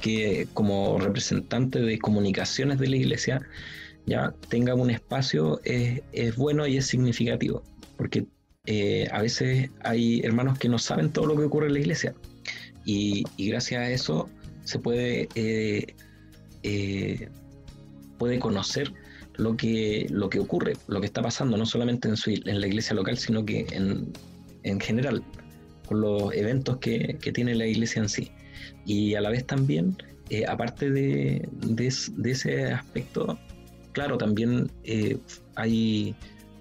que como representante de comunicaciones de la iglesia ya tenga un espacio es, bueno y es significativo, porque eh, a veces hay hermanos que no saben todo lo que ocurre en la iglesia y, y gracias a eso se puede, eh, eh, puede conocer lo que, lo que ocurre, lo que está pasando, no solamente en, su, la iglesia local, sino que en, en general, con los eventos que, que tiene la iglesia en sí. Y a la vez también, eh, aparte de, de ese aspecto, claro, también eh, hay,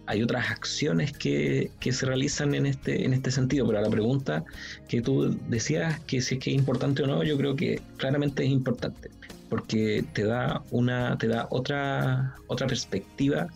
hay otras acciones que, que se realizan en este, en este sentido, pero a la pregunta que tú decías, que si es que es importante o no, yo creo que claramente es importante porque te da una te da otra otra perspectiva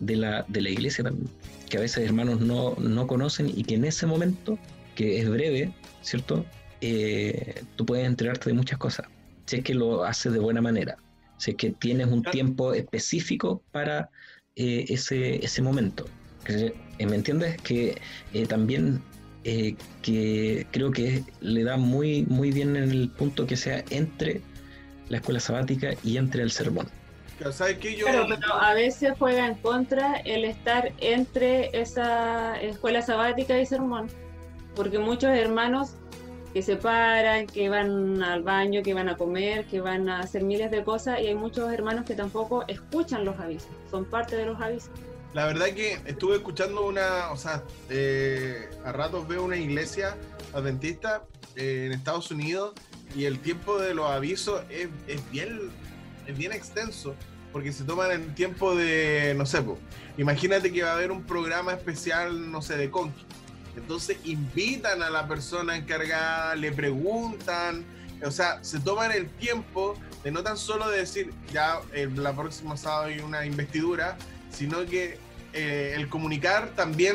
de la, de la iglesia también que a veces hermanos no, no conocen y que en ese momento que es breve cierto Eh, tú puedes enterarte de muchas cosas si es que lo haces de buena manera si es que tienes un tiempo específico para eh, ese, ese momento. Eh, ¿me entiendes? que eh, también eh, que creo que le da muy muy bien en el punto que sea entre la escuela sabática y entre el sermón. ¿Sabes qué? Yo, Claro, pero a veces juega en contra el estar entre esa escuela sabática y sermón, porque muchos hermanos que se paran, que van al baño, que van a comer, que van a hacer miles de cosas, y hay muchos hermanos que tampoco escuchan los avisos, son parte de los avisos. La verdad que estuve escuchando una, o sea, eh, a ratos veo una iglesia adventista eh, en Estados Unidos y el tiempo de los avisos es, es bien, es bien extenso porque se toman el tiempo de, no sé, po, imagínate que va a haber un programa especial, no sé, de Conqui. Entonces invitan a la persona encargada, le preguntan, o sea, se toman el tiempo de no tan solo de decir, ya eh, la próxima sábado hay una investidura, sino que eh, el comunicar también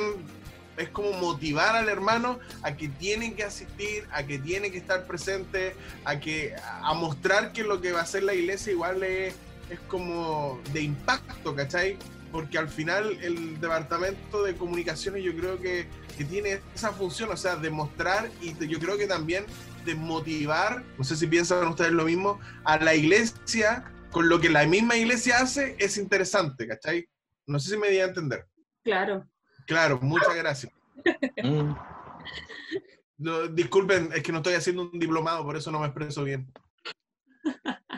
es como motivar al hermano a que tiene que asistir, a que tiene que estar presente, a que a mostrar que lo que va a hacer la iglesia igual es, es como de impacto, ¿cachai? Porque al final el departamento de comunicaciones yo creo que, que tiene esa función, o sea, de mostrar y yo creo que también de motivar, no sé si piensan ustedes lo mismo, a la iglesia con lo que la misma iglesia hace es interesante, ¿cachai? No sé si me di a entender. Claro. Claro, muchas gracias. Mm, No, disculpen, es que no estoy haciendo un diplomado, por eso no me expreso bien.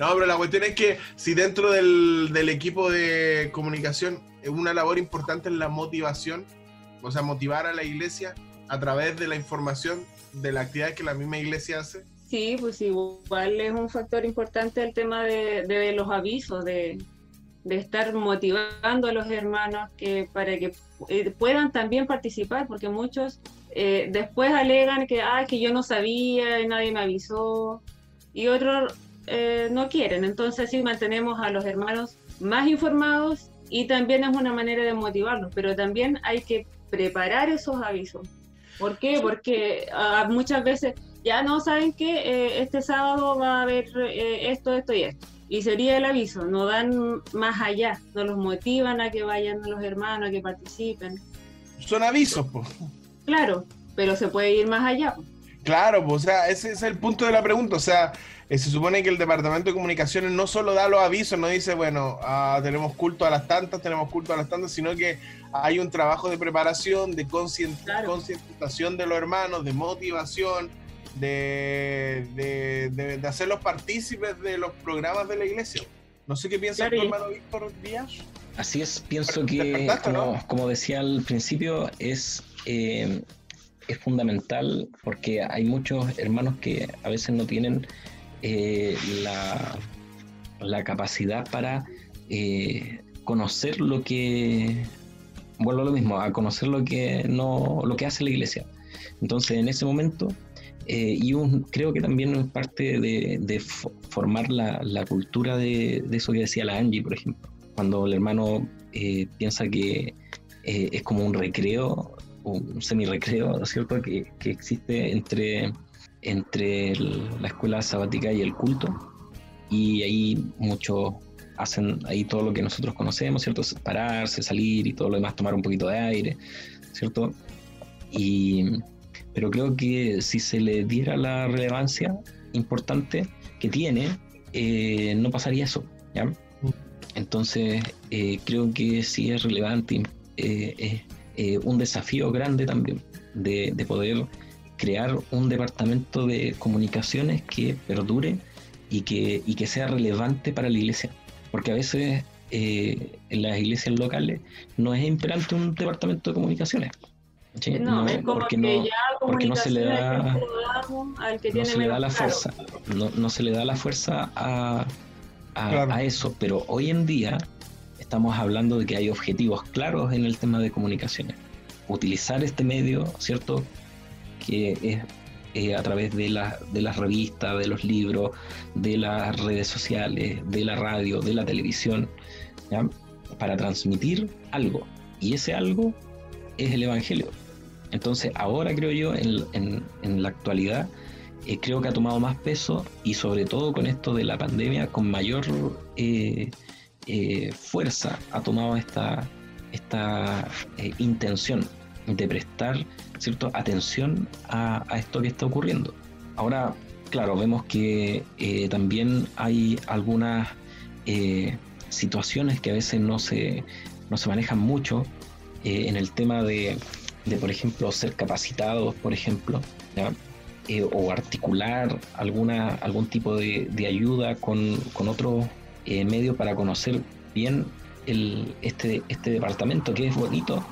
No, pero la cuestión es que si dentro del, del equipo de comunicación una labor importante es la motivación, o sea, motivar a la iglesia a través de la información de la actividad que la misma iglesia hace. Sí, pues igual es un factor importante el tema de, de los avisos, de, de estar motivando a los hermanos que para que eh, puedan también participar, porque muchos eh, después alegan que, ah, que yo no sabía y nadie me avisó, y otros eh, no quieren. Entonces sí mantenemos a los hermanos más informados y también es una manera de motivarlos, pero también hay que preparar esos avisos. ¿Por qué? Porque ah, muchas veces ya no saben que este sábado va a haber eh, esto, esto y esto. Y sería el aviso, no dan más allá, no los motivan a que vayan los hermanos, a que participen. Son avisos, pues. Claro, pero se puede ir más allá. po. Claro, pues, o sea, ese es el punto de la pregunta. O sea, eh, se supone que el Departamento de Comunicaciones no solo da los avisos, no dice, bueno, ah, tenemos culto a las tantas, tenemos culto a las tantas, sino que hay un trabajo de preparación, de Claro. concientización de los hermanos, de motivación, de, de, de- de hacerlos partícipes de los programas de la iglesia. No sé qué piensa Claro, tu hermano Víctor Díaz. Así es, pienso que, como, ¿no? como decía al principio, es, eh, es fundamental porque hay muchos hermanos que a veces no tienen eh, la, la capacidad para eh, conocer lo que, vuelvo a lo mismo, a conocer lo que, no, lo que hace la iglesia. Entonces, en ese momento, eh, y un- creo que también es parte de, de fo- formar la, la cultura de, de eso que decía la Angie, por ejemplo cuando el hermano eh, piensa que eh, es como un recreo, un semi-recreo, ¿no es cierto?, que, que existe entre, entre el- la escuela sabática y el culto, y ahí muchos hacen ahí todo lo que nosotros conocemos, ¿cierto?, pararse, salir y todo lo demás, tomar un poquito de aire, ¿cierto? Y, pero creo que si se le diera la relevancia importante que tiene, eh, no pasaría eso, ¿ya? Entonces, eh, creo que sí es relevante, es eh, un desafío grande también de, de poder crear un departamento de comunicaciones que perdure y que, y que sea relevante para la iglesia. Porque a veces en las iglesias locales no es imperante un departamento de comunicaciones. ¿Sí? No, es como porque que no- ya porque no se le da- que que no se le da la claro. fuerza, no, no se le da la fuerza a, a- Claro. a eso, pero hoy en día estamos hablando de que hay objetivos claros en el tema de comunicaciones. Utilizar este medio, ¿cierto? Que es eh, a través de, la- de las revistas, de los libros, de las redes sociales, de la radio, de la televisión, ¿ya? para transmitir algo. Y ese algo es el Evangelio. Entonces, ahora creo yo, en, la actualidad, eh, creo que ha tomado más peso y sobre todo con esto de la pandemia, con mayor eh, eh, fuerza ha tomado esta, esta eh, intención de prestar ¿cierto? atención a, a esto que está ocurriendo. Ahora, claro, vemos que también hay algunas situaciones que a veces no se, no se manejan mucho en el tema de, de, por ejemplo, ser capacitados, por ejemplo. Eh, o articular alguna, algún tipo de, de ayuda con, con otros eh, medios para conocer bien el, este, este departamento que es bonito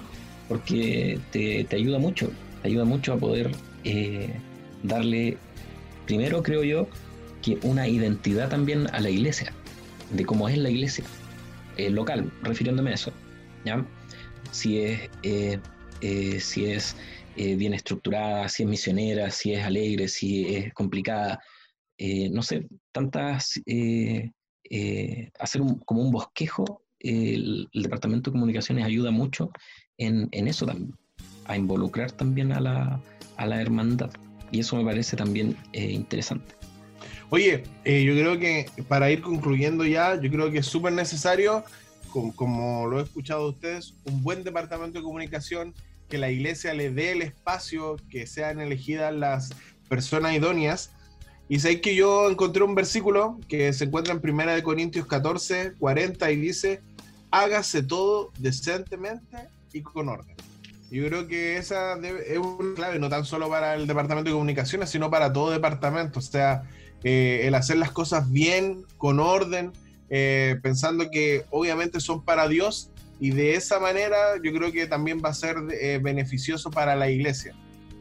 porque te, te ayuda mucho, te ayuda mucho a poder eh, darle, primero creo yo, que una identidad también a la iglesia, de cómo es la iglesia local, refiriéndome a eso, ¿ya? Si es, eh, si es eh, bien estructurada, si es misionera, si es alegre, si es complicada, eh, no sé, tantas, eh, eh, hacer un- como un bosquejo, el, el Departamento de Comunicaciones ayuda mucho en, en eso también, a involucrar también a la, a la hermandad. Y eso me parece también interesante. Oye, eh, yo creo que para ir concluyendo ya, yo creo que es súper necesario, com- como, lo he escuchado de ustedes, un buen departamento de comunicación, que la iglesia le dé el espacio, que sean elegidas las personas idóneas. Y sé que yo encontré un versículo que se encuentra en Primera de Corintios 14, 40 y dice, hágase todo decentemente y con orden. Yo creo que esa debe- es una clave, no tan solo para el departamento de comunicaciones, sino para todo departamento. O sea, eh, el hacer las cosas bien, con orden, eh, pensando que obviamente son para Dios y de esa manera yo creo que también va a ser eh, beneficioso para la iglesia.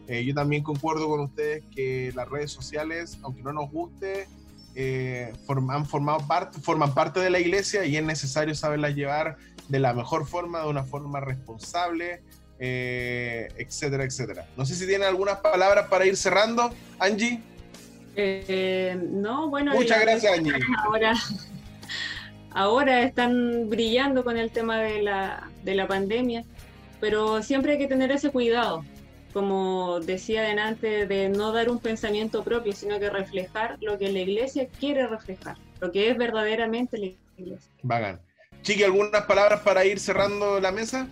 Eh, yo también concuerdo con ustedes que las redes sociales, aunque no nos guste, eh, form- han formado parte, forman parte de la iglesia y es necesario saberlas llevar de la mejor forma, de una forma responsable, eh, etcétera, etcétera. No sé si tienen algunas palabras para ir cerrando, Angie. No, bueno, Muchas gracias, Angie. ahora, ahora están brillando con el tema de la, de la pandemia, pero siempre hay que tener ese cuidado, como decía delante, de no dar un pensamiento propio, sino que reflejar lo que la iglesia quiere reflejar, lo que es verdaderamente la iglesia. Bacán. Chiqui, ¿algunas palabras para ir cerrando la mesa?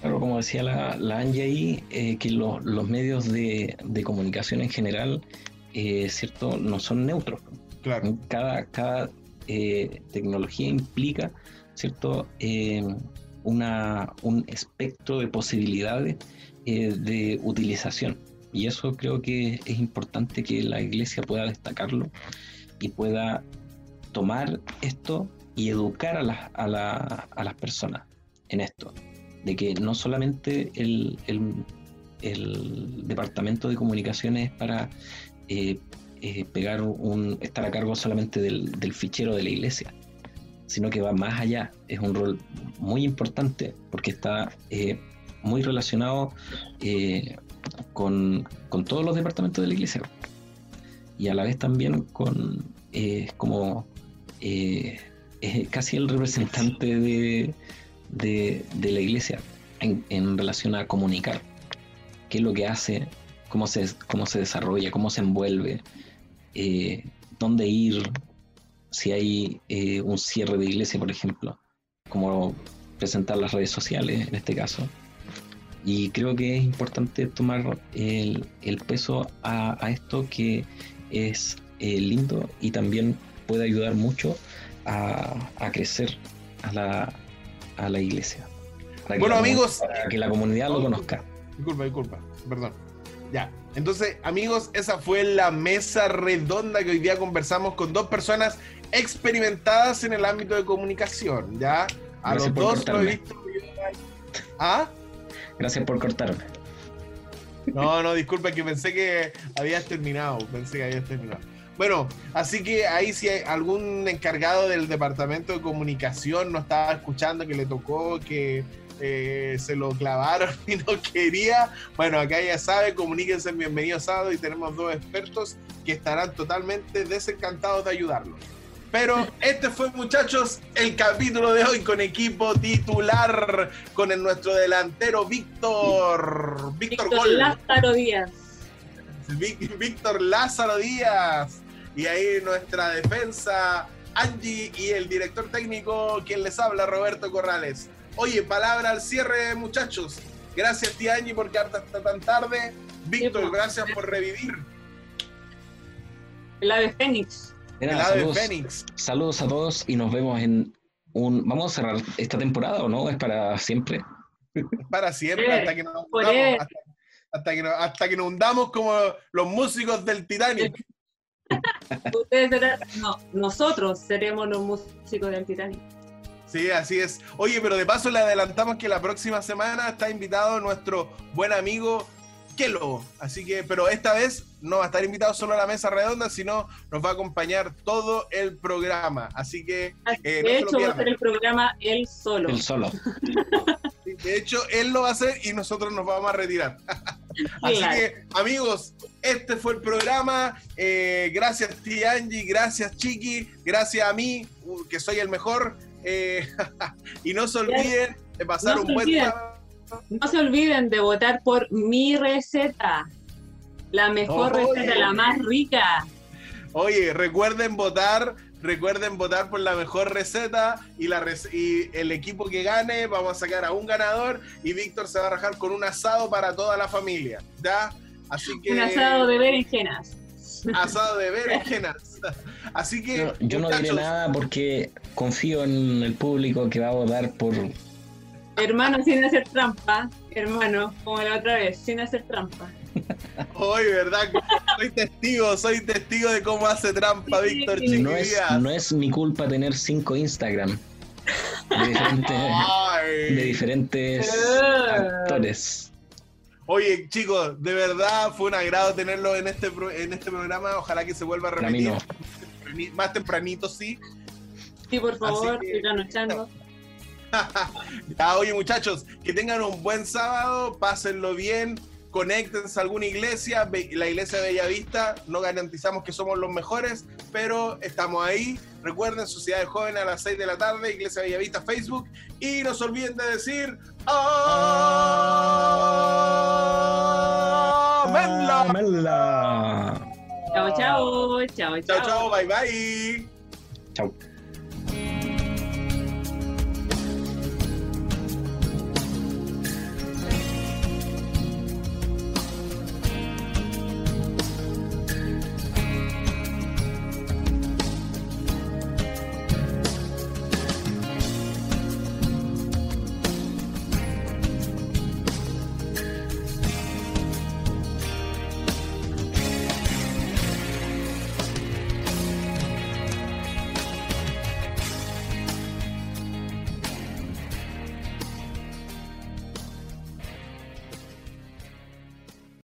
Claro, como decía la, la Angie ahí, eh, que lo- los medios de, de comunicación en general, eh, ¿cierto? No son neutros. Claro. Cada, cada eh, tecnología implica, ¿cierto? Eh, una, un espectro de posibilidades eh, de utilización. Y eso creo que es importante que la iglesia pueda destacarlo y pueda tomar esto y educar a las, a, la- a las personas en esto, de que no solamente el, el- el departamento de comunicaciones es para eh, pegar un, estar a cargo solamente del, del fichero de la iglesia, sino que va más allá, es un rol muy importante porque está eh, muy relacionado eh, con, con todos los departamentos de la iglesia y a la vez también con como casi el representante de, de, de la iglesia en, en relación a comunicar qué es lo que hace, cómo se, cómo se desarrolla, cómo se envuelve, eh, dónde ir, si hay eh, un cierre de iglesia, por ejemplo, cómo presentar las redes sociales en este caso. Y creo que es importante tomar el, el peso a, a esto que es eh, lindo y también puede ayudar mucho a, a crecer a la, a la iglesia. Para Bueno, amigos. Para que la comunidad lo conozca. Disculpa, disculpa, perdón. Ya. Entonces, amigos, esa fue la mesa redonda que hoy día conversamos con dos personas experimentadas en el ámbito de comunicación, ¿ya? A Gracias los dos lo he cortarme. visto. ¿Ah? Gracias por cortarme. No, no, disculpa, que pensé que habías terminado. Pensé que habías terminado. Bueno, así que ahí si hay algún encargado del departamento de comunicación no estaba escuchando, que le tocó, que eh, se lo clavaron y no quería, bueno, acá ya sabe, comuníquense en Bienvenido Sábado y tenemos dos expertos que estarán totalmente desencantados de ayudarlos. Pero este fue, muchachos, el capítulo de hoy con equipo titular, con el nuestro delantero Víctor. Víctor, Víctor Gol. Lázaro Díaz. Víctor Lázaro Díaz. Y ahí nuestra defensa, Angie y el director técnico, quien les habla, Roberto Corrales. Oye, palabra al cierre, muchachos. Gracias, tía Angie, por quedarte hasta tan tarde. Víctor, gracias por revivir El ave Fénix. el ave saludos, Fénix. saludos a todos y nos vemos en un. ¿Vamos a cerrar esta temporada o no? ¿Es para siempre? Para siempre, hasta que nos hundamos, hasta, hasta que, nos- hasta que nos hundamos como los músicos del Titanic. Ustedes serán, no, nosotros seremos los músicos del Titanic. Sí, así es. Oye, pero de paso le adelantamos que la próxima semana está invitado nuestro buen amigo Kelo. Así que, pero esta vez no va a estar invitado solo a la mesa redonda, sino nos va a acompañar todo el programa. Así que, eh, no de hecho, va a hacer el programa él solo. El solo. de hecho, él lo va a hacer y nosotros nos vamos a retirar. Así Claro. que, amigos, este fue el programa. Eh, gracias, tía Angie. Gracias, Chiqui. Gracias a mí, uh, que soy el mejor. Eh, y no se olviden de pasar No un buen sábado. No se olviden de votar por mi receta. La mejor Oye. receta, la más rica. Oye, recuerden votar, recuerden votar por la mejor receta y, la y el equipo que gane, vamos a sacar a un ganador y Víctor se va a rajar con un asado para toda la familia, ¿ya? Así que Un asado de berenjenas. asado de berenjenas. Así que Yo, yo no diré nada porque confío en el público que va a votar por. Hermano, sin hacer trampa. Hermano, como la otra vez, sin hacer trampa. Hoy, ¿verdad? Soy testigo, soy testigo de cómo hace trampa Sí. Víctor No es, no es mi culpa tener cinco Instagram de diferentes, de diferentes actores. Oye, chicos, de verdad fue un agrado tenerlo en este, pro- en este programa. Ojalá que se vuelva a repetir. Más tempranito, sí. Sí, por favor, que- estoy trasnochando. Ya, oye, muchachos, que tengan un buen sábado, pásenlo bien, conéctense a alguna iglesia. La iglesia de Bellavista, no garantizamos que somos los mejores, pero estamos ahí. Recuerden, Sociedad de Jóvenes a las 6 de la tarde, Iglesia de Bellavista, Facebook. Y no se olviden de decir. ¡Amenla! Amela. Chao, chao. Chao, Chao, chao, bye bye. Chao.